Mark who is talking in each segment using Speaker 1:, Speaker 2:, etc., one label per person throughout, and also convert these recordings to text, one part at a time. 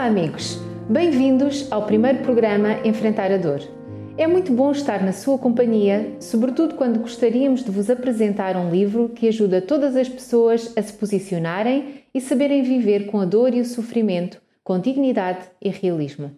Speaker 1: Olá, amigos! Bem-vindos ao primeiro programa Enfrentar a Dor. É muito bom estar na sua companhia, sobretudo quando gostaríamos de vos apresentar um livro que ajuda todas as pessoas a se posicionarem e saberem viver com a dor e o sofrimento com dignidade e realismo.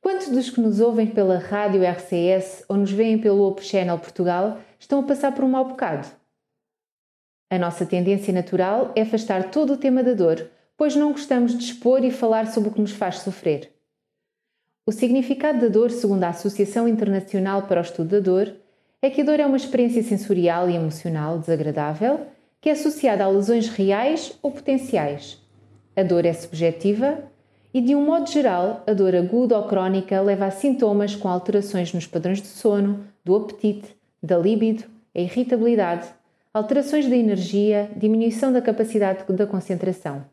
Speaker 1: Quantos dos que nos ouvem pela rádio RCS ou nos veem pelo Open Channel Portugal estão a passar por um mau bocado? A nossa tendência natural é afastar todo o tema da dor, pois não gostamos de expor e falar sobre o que nos faz sofrer. O significado da dor, segundo a Associação Internacional para o Estudo da Dor, é que a dor é uma experiência sensorial e emocional desagradável que é associada a lesões reais ou potenciais. A dor é subjetiva e, de um modo geral, a dor aguda ou crónica leva a sintomas com alterações nos padrões de sono, do apetite, da libido, a irritabilidade, alterações da energia, diminuição da capacidade da concentração.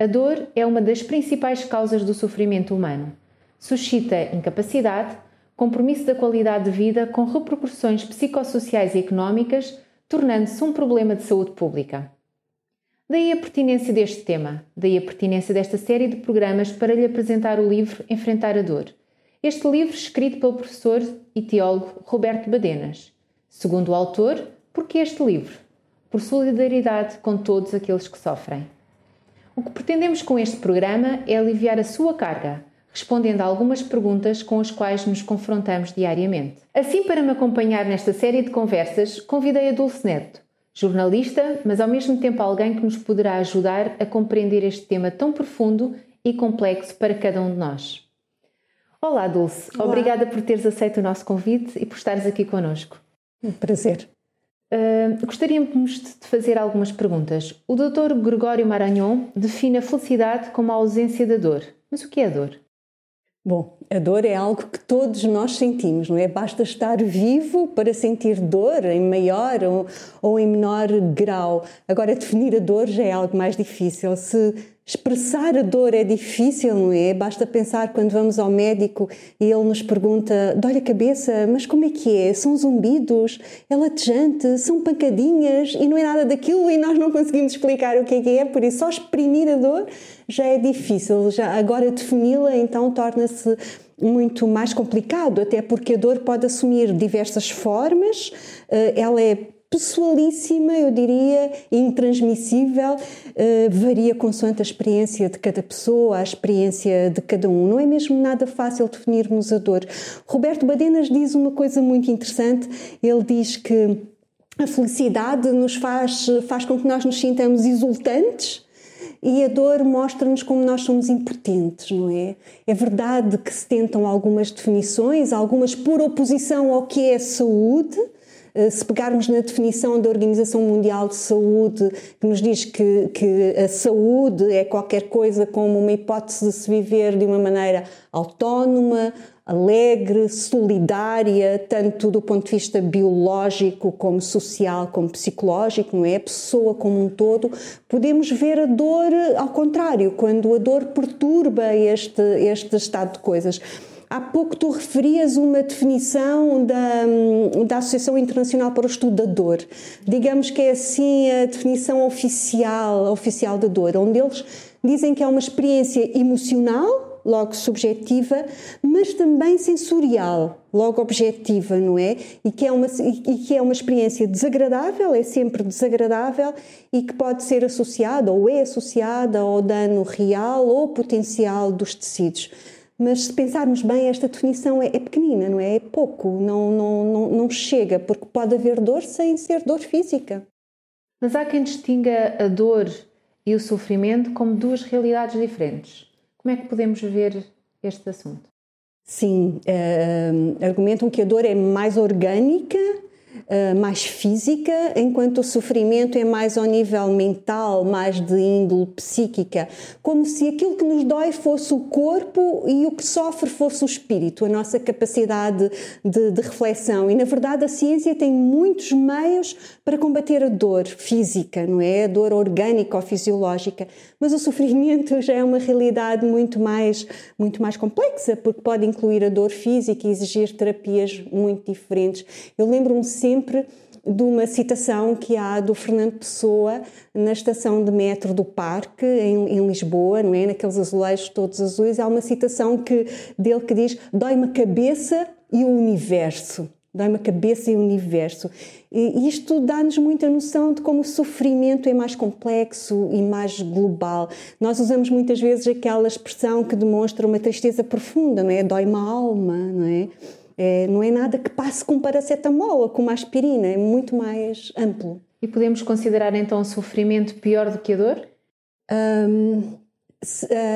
Speaker 1: A dor é uma das principais causas do sofrimento humano suscita incapacidade, compromisso da qualidade de vida com repercussões psicossociais e económicas, tornando-se um problema de saúde pública. Daí a pertinência deste tema, daí a pertinência desta série de programas para lhe apresentar o livro Enfrentar a Dor. Este livro escrito pelo professor e teólogo Roberto Badenas. Segundo o autor, por que este livro? Por solidariedade com todos aqueles que sofrem. O que pretendemos com este programa é aliviar a sua carga, respondendo a algumas perguntas com as quais nos confrontamos diariamente. Assim, para me acompanhar nesta série de conversas, convidei a Dulce Neto, jornalista, mas ao mesmo tempo alguém que nos poderá ajudar a compreender este tema tão profundo e complexo para cada um de nós. Olá, Dulce. Olá. Obrigada por teres aceito o nosso convite e por estares aqui connosco.
Speaker 2: Um prazer.
Speaker 1: Gostaríamos de fazer algumas perguntas. O Dr. Gregório Maranhon define a felicidade como a ausência da dor. Mas o que é a dor?
Speaker 2: Bom, a dor é algo que todos nós sentimos, não é? Basta estar vivo para sentir dor em maior ou, ou em menor grau. Agora, definir a dor já é algo mais difícil. Se Expressar a dor é difícil, não é? Basta pensar quando vamos ao médico e ele nos pergunta: dói a cabeça, mas como é que é? São zumbidos? É latejante? São pancadinhas? E não é nada daquilo e nós não conseguimos explicar o que é que é, por isso só exprimir a dor já é difícil. Já agora defini-la então torna-se muito mais complicado, até porque a dor pode assumir diversas formas, eh, ela é pessoalíssima, eu diria, intransmissível, uh, varia consoante a experiência de cada pessoa, a experiência de cada um. Não é mesmo nada fácil definirmos a dor. Roberto Badenas diz uma coisa muito interessante, ele diz que a felicidade nos faz, faz com que nós nos sintamos exultantes, e a dor mostra-nos como nós somos impotentes, não é? É verdade que se tentam algumas definições, algumas por oposição ao que é saúde, se pegarmos na definição da Organização Mundial de Saúde, que nos diz que, que a saúde é qualquer coisa como uma hipótese de se viver de uma maneira autónoma, alegre, solidária, tanto do ponto de vista biológico como social, como psicológico, não é? A pessoa como um todo, podemos ver a dor ao contrário, quando a dor perturba este, este estado de coisas. Há pouco tu referias uma definição da, da Associação Internacional para o Estudo da Dor. Digamos que é assim a definição oficial, oficial da dor, onde eles dizem que é uma experiência emocional, logo subjetiva, mas também sensorial, logo objetiva, não é? E que é uma, e que é uma experiência desagradável, é sempre desagradável e que pode ser associada ou é associada ao dano real ou potencial dos tecidos. Mas se pensarmos bem, esta definição é, é pequenina, não é? É pouco, não, não, não, não chega, porque pode haver dor sem ser dor física.
Speaker 1: Mas há quem distinga a dor e o sofrimento como duas realidades diferentes. Como é que podemos ver este assunto?
Speaker 2: Sim, uh, argumentam que a dor é mais orgânica eh, mais física, enquanto o sofrimento é mais ao nível mental, mais de índole psíquica, como se aquilo que nos dói fosse o corpo e o que sofre fosse o espírito, a nossa capacidade de, de reflexão. E na verdade a ciência tem muitos meios para combater a dor física, não é? A dor orgânica ou fisiológica, mas o sofrimento já é uma realidade muito mais, muito mais complexa, porque pode incluir a dor física e exigir terapias muito diferentes. Eu lembro-me sempre de uma citação que há do Fernando Pessoa na estação de metro do Parque, em, em, Lisboa, não é? naqueles azulejos todos azuis. Há uma citação que, dele que diz: Dói-me a cabeça e o universo. Dói-me a cabeça e o universo. E isto dá-nos muita noção de como o sofrimento é mais complexo e mais global. Nós usamos muitas vezes aquela expressão que demonstra uma tristeza profunda, não é? Dói-me a alma, não é? É? Não é nada que passe com paracetamol ou com uma aspirina, é muito mais amplo.
Speaker 1: E podemos considerar então o sofrimento pior do que a dor?
Speaker 2: Um,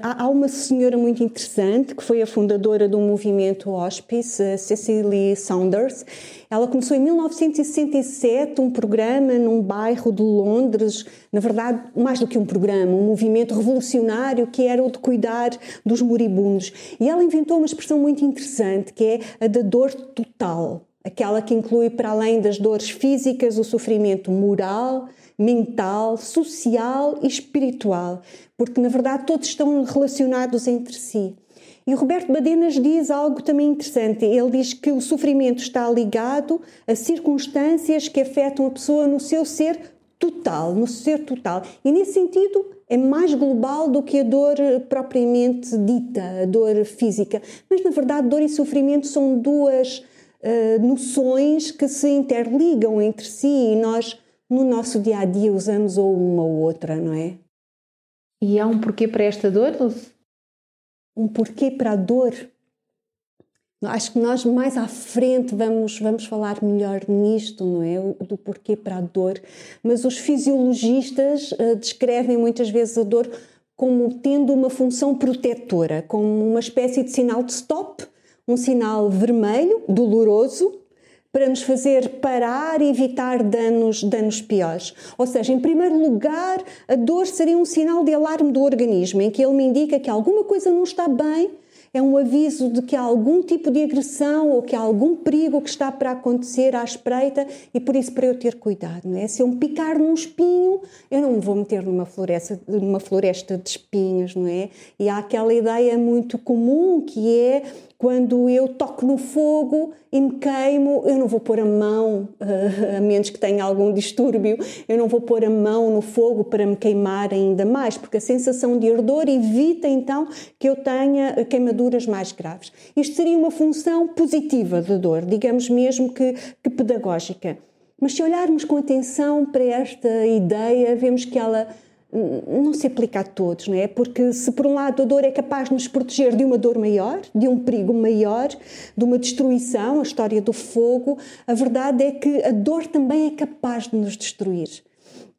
Speaker 2: há uma senhora muito interessante que foi a fundadora do movimento Hospice, Cecily Saunders. Ela começou em 1967 um programa num bairro de Londres, na verdade, mais do que um programa, um movimento revolucionário que era o de cuidar dos moribundos. E ela inventou uma expressão muito interessante que é a da dor total, aquela que inclui, para além das dores físicas, o sofrimento moral, mental, social e espiritual, porque na verdade todos estão relacionados entre si. E o Roberto Badenas diz algo também interessante. Ele diz que o sofrimento está ligado a circunstâncias que afetam a pessoa no seu ser total, no ser total. E nesse sentido é mais global do que a dor propriamente dita, a dor física. Mas na verdade, dor e sofrimento são duas uh, noções que se interligam entre si e nós no nosso dia a dia usamos ou uma ou outra, não é?
Speaker 1: E há um porquê para esta dor,
Speaker 2: Um porquê para a dor? Acho que nós mais à frente vamos, vamos falar melhor nisto, não é? Do porquê para a dor. Mas os fisiologistas uh, descrevem muitas vezes a dor como tendo uma função protetora, como uma espécie de sinal de stop, um sinal vermelho, doloroso, para nos fazer parar e evitar danos, danos piores. Ou seja, em primeiro lugar, a dor seria um sinal de alarme do organismo, em que ele me indica que alguma coisa não está bem, é um aviso de que há algum tipo de agressão ou que há algum perigo que está para acontecer à espreita e por isso para eu ter cuidado, não é? Se eu me picar num espinho, eu não me vou meter numa floresta, numa floresta de espinhos, não é? E há aquela ideia muito comum que é quando eu toco no fogo e me queimo, eu não vou pôr a mão, a menos que tenha algum distúrbio, eu não vou pôr a mão no fogo para me queimar ainda mais, porque a sensação de ardor evita então que eu tenha queimaduras mais graves. Isto seria uma função positiva da dor, digamos mesmo que, que pedagógica. Mas se olharmos com atenção para esta ideia, vemos que ela não se aplica a todos, não é? Porque se por um lado a dor é capaz de nos proteger de uma dor maior, de um perigo maior, de uma destruição, a história do fogo, a verdade é que a dor também é capaz de nos destruir.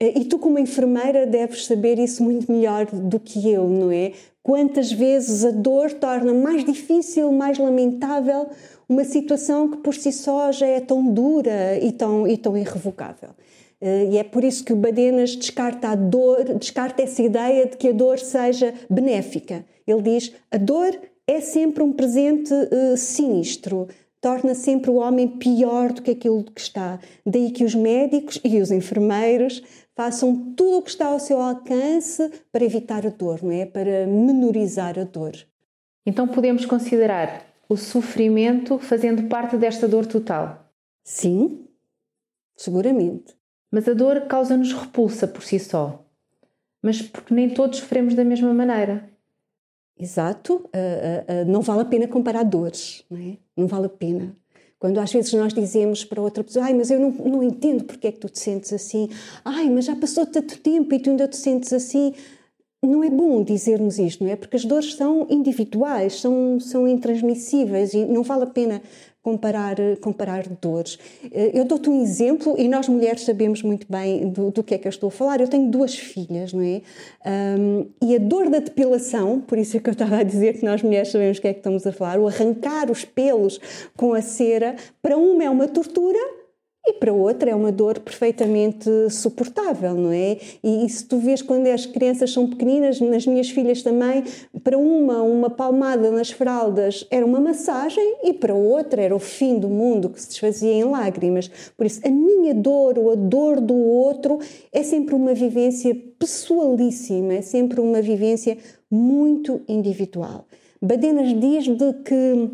Speaker 2: Eh, e tu, como enfermeira, deves saber isso muito melhor do que eu, não é? Quantas vezes a dor torna mais difícil, mais lamentável uma situação que por si só já é tão dura e tão, e tão irrevogável. Eh, e é por isso que o Badenas descarta a dor, descarta essa ideia de que a dor seja benéfica. Ele diz: a dor é sempre um presente uh, sinistro, torna sempre o homem pior do que aquilo que está. Daí que os médicos e os enfermeiros façam tudo o que está ao seu alcance para evitar a dor, não é? Para menorizar a dor.
Speaker 1: Então podemos considerar o sofrimento fazendo parte desta dor total?
Speaker 2: Sim, seguramente.
Speaker 1: Mas a dor causa-nos repulsa por si só. Mas porque nem todos sofremos da mesma maneira.
Speaker 2: Exato. Uh, uh, uh, não vale a pena comparar dores, não é? Não vale a pena. Quando às vezes nós dizemos para outra pessoa, ai, mas eu não, não entendo porque é que tu te sentes assim, ai, mas já passou tanto tempo e tu ainda te sentes assim. Não é bom dizermos isto, não é? Porque as dores são individuais, são, são intransmissíveis e não vale a pena comparar, comparar dores. Eh, eu dou-te um exemplo e nós mulheres sabemos muito bem do, do, que é que eu estou a falar. Eu tenho duas filhas, não é? Um, e a dor da depilação, por isso é que eu estava a dizer que nós mulheres sabemos o que é que estamos a falar, o arrancar os pelos com a cera, para uma é uma tortura e para outra é uma dor perfeitamente suportável, não é? E, se tu vês quando as crianças são pequeninas, nas minhas filhas também, para uma, uma palmada nas fraldas era uma massagem e para outra era o fim do mundo que se desfazia em lágrimas. Por isso, a minha dor ou a dor do outro é sempre uma vivência pessoalíssima, é sempre uma vivência muito individual. Badenas diz de que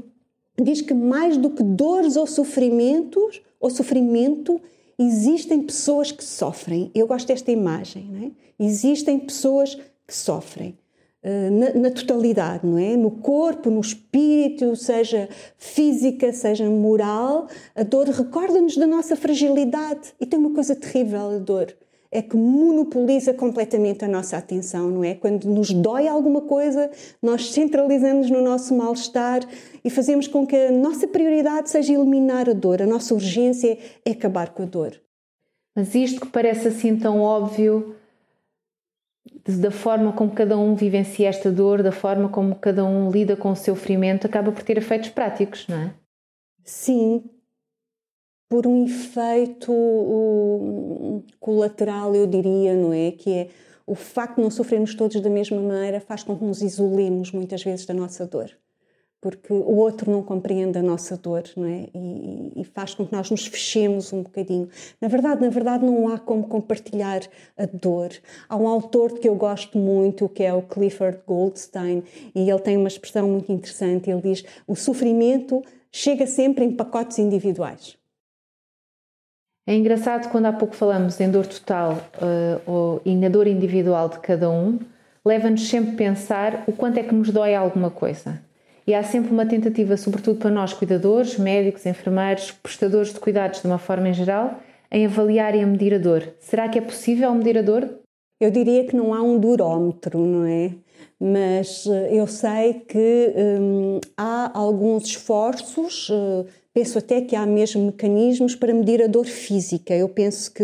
Speaker 2: diz que mais do que dores ou sofrimentos, o sofrimento existem pessoas que sofrem. Eu gosto desta imagem, é? Existem pessoas que sofrem. Eh, na, na, totalidade, não é? No corpo, no espírito, seja física, seja moral, a dor recorda-nos da nossa fragilidade. E tem uma coisa terrível, a dor é que monopoliza completamente a nossa atenção, não é? Quando nos dói alguma coisa, nós centralizamos no nosso mal-estar e fazemos com que a nossa prioridade seja eliminar a dor, a nossa urgência é acabar com a dor.
Speaker 1: Mas isto que parece assim tão óbvio, da forma como cada um vivencia esta dor, da forma como cada um lida com o seu sofrimento, acaba por ter efeitos práticos, não é?
Speaker 2: Sim, por um efeito colateral, eu diria, não é? Que é o facto de não sofrermos todos da mesma maneira faz com que nos isolemos muitas vezes da nossa dor. Porque o outro não compreende a nossa dor, não é? E, e faz com que nós nos fechemos um bocadinho. Na verdade, na verdade, não há como compartilhar a dor. Há um autor que eu gosto muito, que é o Clifford Goldstein, e ele tem uma expressão muito interessante. Ele diz: o sofrimento chega sempre em pacotes individuais.
Speaker 1: É engraçado quando há pouco falamos em dor total uh, ou, e na dor individual de cada um, leva-nos sempre a pensar o quanto é que nos dói alguma coisa. E há sempre uma tentativa, sobretudo para nós cuidadores, médicos, enfermeiros, prestadores de cuidados de uma forma em geral, em avaliar e a medir a dor. Será que é possível medir a dor?
Speaker 2: Eu diria que não há um durómetro, não é? Mas eh, eu sei que hum, há alguns esforços uh, Penso até que há mesmo mecanismos para medir a dor física. Eu penso que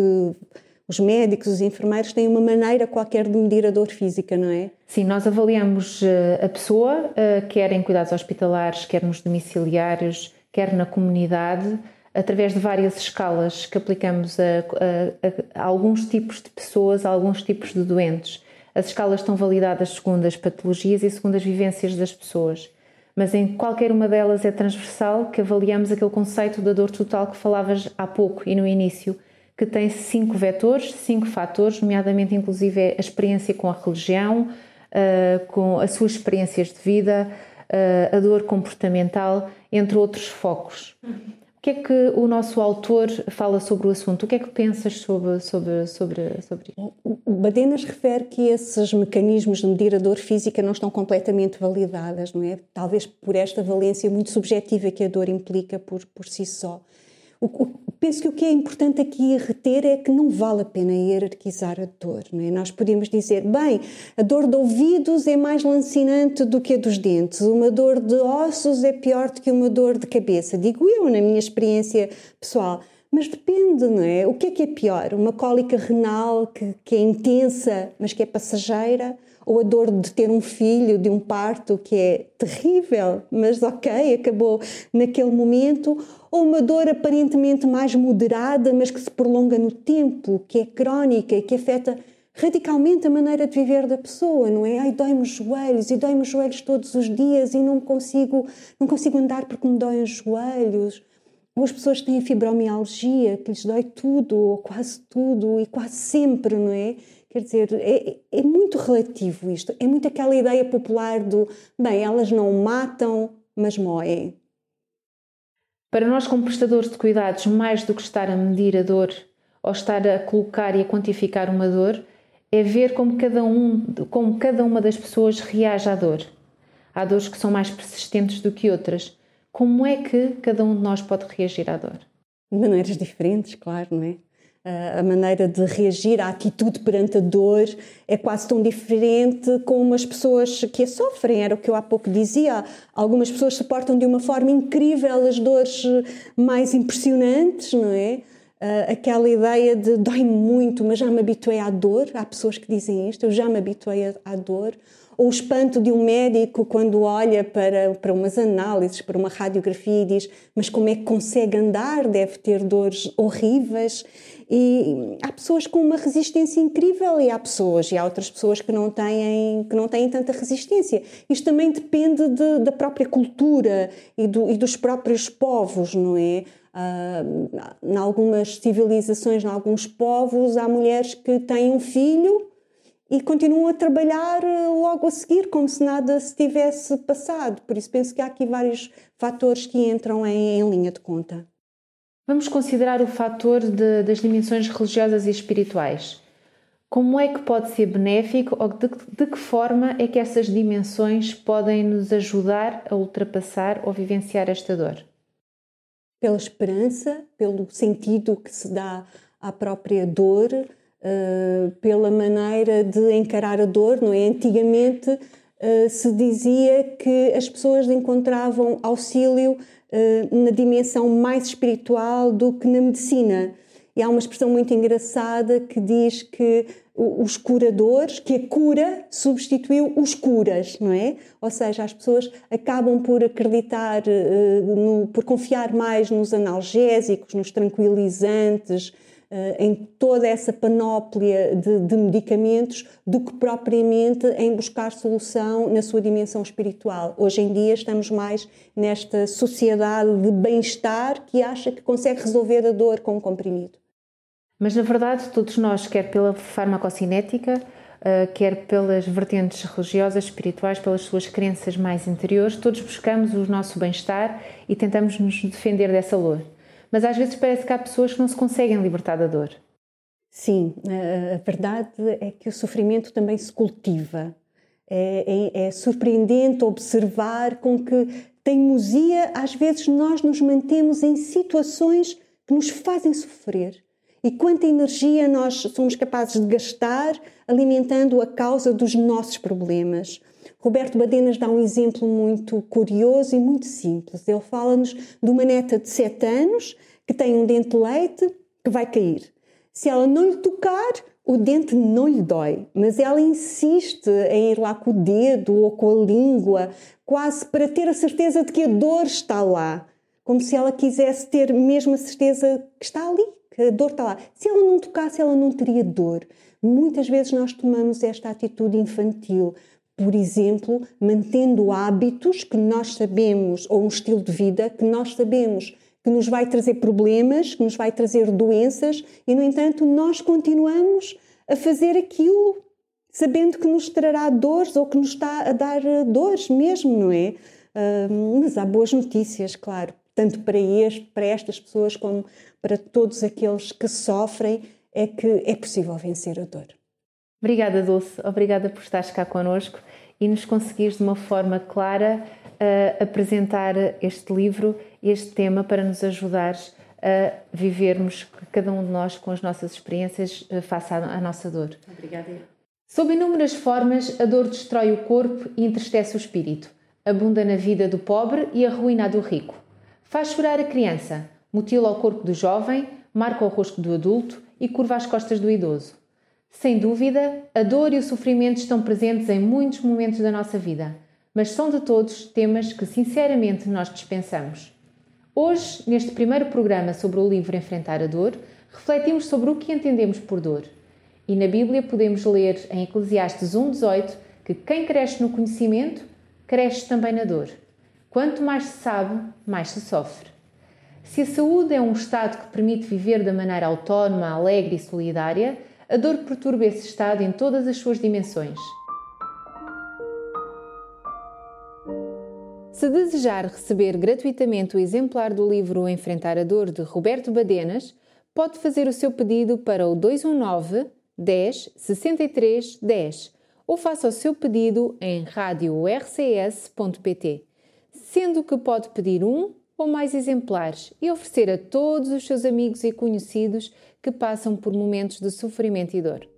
Speaker 2: os médicos, os enfermeiros têm uma maneira qualquer de medir a dor física, não é?
Speaker 1: Sim, nós avaliamos eh, a pessoa, eh, quer em cuidados hospitalares, quer nos domiciliários, quer na comunidade, através de várias escalas que aplicamos a, a, a alguns tipos de pessoas, a alguns tipos de doentes. As escalas estão validadas segundo as patologias e segundo as vivências das pessoas mas em qualquer uma delas é transversal que avaliamos aquele conceito da dor total que falavas há pouco e no início, que tem cinco vetores, cinco fatores, nomeadamente inclusive a experiência com a religião, uh, com as suas experiências de vida, uh, a dor comportamental, entre outros focos. Que é que o nosso autor fala sobre o assunto? O que é que pensas sobre, sobre, sobre, sobre
Speaker 2: isso? Badenas refere que esses mecanismos de medir a dor física não estão completamente validadas, não é? Talvez por esta valência muito subjetiva que a dor implica por, por si só. O, o, penso que o que é importante aqui reter é que não vale a pena hierarquizar a dor. Não é? Nós podemos dizer, bem, a dor de ouvidos é mais lancinante do que a dos dentes, uma dor de ossos é pior do que uma dor de cabeça. Digo eu, na minha experiência pessoal. Mas depende, não é? O que é que é pior? Uma cólica renal que, que é intensa, mas que é passageira? Ou a dor de ter um filho, de um parto que é terrível, mas ok, acabou naquele momento? Ou uma dor aparentemente mais moderada, mas que se prolonga no tempo, que é crónica e que afeta radicalmente a maneira de viver da pessoa, não é? Ai, dói-me os joelhos e dói-me os joelhos todos os dias e não consigo, não consigo andar porque me doem os joelhos ou as pessoas têm fibromialgia, que lhes dói tudo, ou quase tudo, e quase sempre, não é? Quer dizer, é, é muito relativo isto. É muito aquela ideia popular do, bem, elas não matam, mas moem.
Speaker 1: Para nós, como prestadores de cuidados, mais do que estar a medir a dor ou estar a colocar e a quantificar uma dor, é ver como cada, um, como cada uma das pessoas reage à dor. Há dores que são mais persistentes do que outras como é que cada um de nós pode reagir à dor?
Speaker 2: De maneiras diferentes, claro, não é? A maneira de reagir, a atitude perante a dor é quase tão diferente como as pessoas que a sofrem. Era o que eu há pouco dizia. Algumas pessoas suportam de uma forma incrível as dores mais impressionantes, não é? aquela ideia de dói muito, mas já me habituei à dor. Há pessoas que dizem isto, eu já me habituei à dor ou o espanto de um médico quando olha para, para umas análises, para uma radiografia e diz: Mas como é que consegue andar? Deve ter dores horríveis. E há pessoas com uma resistência incrível e há pessoas e há outras pessoas que não têm que não têm tanta resistência. Isto também depende de, da própria cultura e, do, e, dos próprios povos, não é? Uh, em algumas civilizações, em alguns povos, há mulheres que têm um filho e continuam a trabalhar eh, logo a seguir, como se nada se tivesse passado. Por isso penso que há aqui vários fatores que entram em, em linha de conta.
Speaker 1: Vamos considerar o fator de, das dimensões religiosas e espirituais. Como é que pode ser benéfico ou de, de que forma é que essas dimensões podem nos ajudar a ultrapassar ou vivenciar esta dor?
Speaker 2: Pela esperança, pelo sentido que se dá à própria dor, uh, pela maneira de encarar a dor, não é? Antigamente uh, se dizia que as pessoas encontravam auxílio uh, na dimensão mais espiritual do que na medicina. E há uma expressão muito engraçada que diz que os curadores, que a cura substituiu os curas, não é? Ou seja, as pessoas acabam por acreditar, no, por confiar mais nos analgésicos, nos tranquilizantes, em toda essa panóplia de, de, medicamentos, do que propriamente em buscar solução na sua dimensão espiritual. Hoje em dia estamos mais nesta sociedade de bem-estar que acha que consegue resolver a dor com um comprimido.
Speaker 1: Mas na verdade, todos nós, quer pela farmacocinética, eh, quer pelas vertentes religiosas, espirituais, pelas suas crenças mais interiores, todos buscamos o nosso bem-estar e tentamos nos defender dessa dor. Mas às vezes parece que há pessoas que não se conseguem libertar da dor.
Speaker 2: Sim, a verdade é que o sofrimento também se cultiva. É, é, é surpreendente observar com que teimosia, às vezes, nós nos mantemos em situações que nos fazem sofrer e quanta energia nós somos capazes de gastar alimentando a causa dos nossos problemas. Roberto Badenas dá um exemplo muito curioso e muito simples. Ele fala-nos de uma neta de 7 anos que tem um dente de leite que vai cair. Se ela não lhe tocar, o dente não lhe dói, mas ela insiste em ir lá com o dedo ou com a língua, quase para ter a certeza de que a dor está lá, como se ela quisesse ter mesmo a certeza que está ali, que a dor está lá. Se ela não tocasse, ela não teria dor. Muitas vezes nós tomamos esta atitude infantil, por exemplo, mantendo hábitos que nós sabemos, ou um estilo de vida que nós sabemos que nos vai trazer problemas, que nos vai trazer doenças, e no entanto nós continuamos a fazer aquilo, sabendo que nos trará dores ou que nos está a dar dores mesmo, não é? Uh, mas há boas notícias, claro, tanto para, este, para estas pessoas como para todos aqueles que sofrem, é que é possível vencer a dor.
Speaker 1: Obrigada, Dulce. Obrigada por estares cá connosco e nos conseguires de uma forma clara uh, apresentar este livro, este tema, para nos ajudares a vivermos, cada um de nós, com as nossas experiências uh, face à, à nossa dor.
Speaker 2: Obrigada.
Speaker 1: Sob inúmeras formas, a dor destrói o corpo e entristece o espírito. Abunda na vida do pobre e arruina a do rico. Faz chorar a criança, mutila o corpo do jovem, marca o rosto do adulto e curva as costas do idoso. Sem dúvida, a dor e o sofrimento estão presentes em muitos momentos da nossa vida, mas são de todos temas que sinceramente nós dispensamos. Hoje, neste primeiro programa sobre o livro Enfrentar a Dor, refletimos sobre o que entendemos por dor. E na Bíblia podemos ler em Eclesiastes 1,18 que quem cresce no conhecimento, cresce também na dor. Quanto mais se sabe, mais se sofre. Se a saúde é um estado que permite viver da maneira autónoma, alegre e solidária, a dor perturba esse estado em todas as suas dimensões. Se desejar receber gratuitamente o exemplar do livro Enfrentar a Dor de Roberto Badenas, pode fazer o seu pedido para o 219 10 63 10 ou faça o seu pedido em radiorcs.pt sendo que pode pedir um ou mais exemplares e oferecer a todos os seus amigos e conhecidos que passam por momentos de sofrimento e dor.